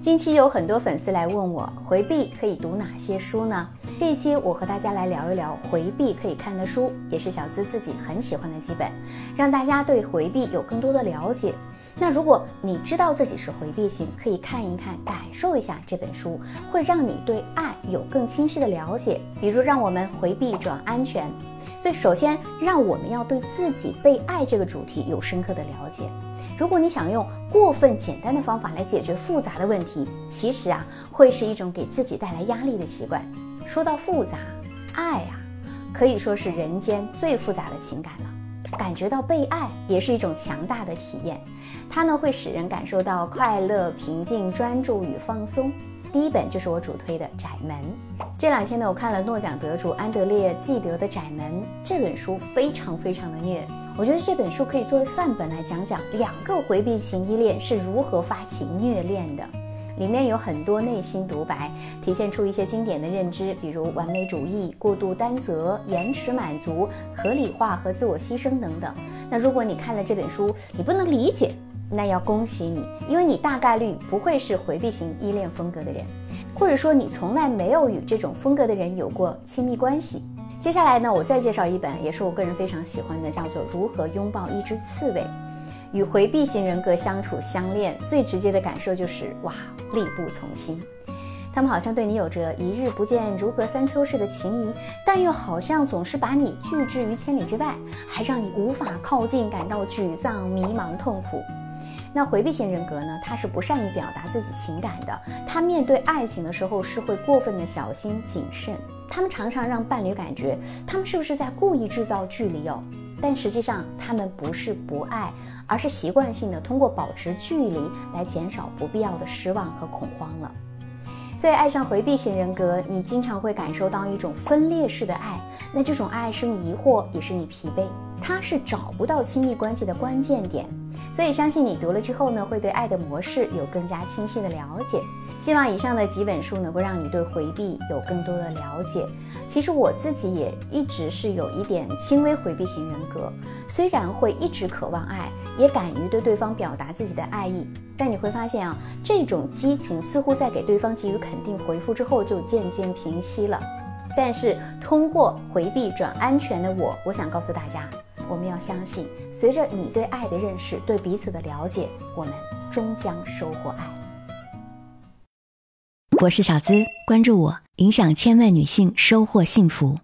近期有很多粉丝来问我，回避可以读哪些书呢？这一期我和大家来聊一聊回避可以看的书，也是小资自己很喜欢的几本，让大家对回避有更多的了解。那如果你知道自己是回避型，可以看一看，感受一下这本书，会让你对爱有更清晰的了解。比如让我们回避转安全，所以首先让我们要对自己被爱这个主题有深刻的了解。如果你想用过分简单的方法来解决复杂的问题，其实啊，会是一种给自己带来压力的习惯。说到复杂，爱啊，可以说是人间最复杂的情感了。感觉到被爱也是一种强大的体验，它呢会使人感受到快乐、平静、专注与放松。第一本就是我主推的《窄门》。这两天呢，我看了诺奖得主安德烈·纪德的《窄门》这本书，非常非常的虐。我觉得这本书可以作为范本来讲讲两个回避型依恋是如何发起虐恋的。里面有很多内心独白，体现出一些经典的认知，比如完美主义、过度担责、延迟满足、合理化和自我牺牲等等。那如果你看了这本书，你不能理解，那要恭喜你，因为你大概率不会是回避型依恋风格的人，或者说你从来没有与这种风格的人有过亲密关系。接下来呢，我再介绍一本，也是我个人非常喜欢的，叫做《如何拥抱一只刺猬》。与回避型人格相处相恋，最直接的感受就是哇，力不从心。他们好像对你有着一日不见如隔三秋似的情谊，但又好像总是把你拒之于千里之外，还让你无法靠近，感到沮丧、迷茫、痛苦。那回避型人格呢？他是不善于表达自己情感的，他面对爱情的时候是会过分的小心谨慎。他们常常让伴侣感觉他们是不是在故意制造距离哦？但实际上他们不是不爱，而是习惯性的通过保持距离来减少不必要的失望和恐慌了。在爱上回避型人格，你经常会感受到一种分裂式的爱，那这种爱是你疑惑，也是你疲惫，它是找不到亲密关系的关键点。所以相信你读了之后呢，会对爱的模式有更加清晰的了解。希望以上的几本书能够让你对回避有更多的了解。其实我自己也一直是有一点轻微回避型人格，虽然会一直渴望爱，也敢于对对方表达自己的爱意，但你会发现啊，这种激情似乎在给对方给予肯定回复之后就渐渐平息了。但是通过回避转安全的我，我想告诉大家。我们要相信，随着你对爱的认识，对彼此的了解，我们终将收获爱。我是小资，关注我，影响千万女性，收获幸福。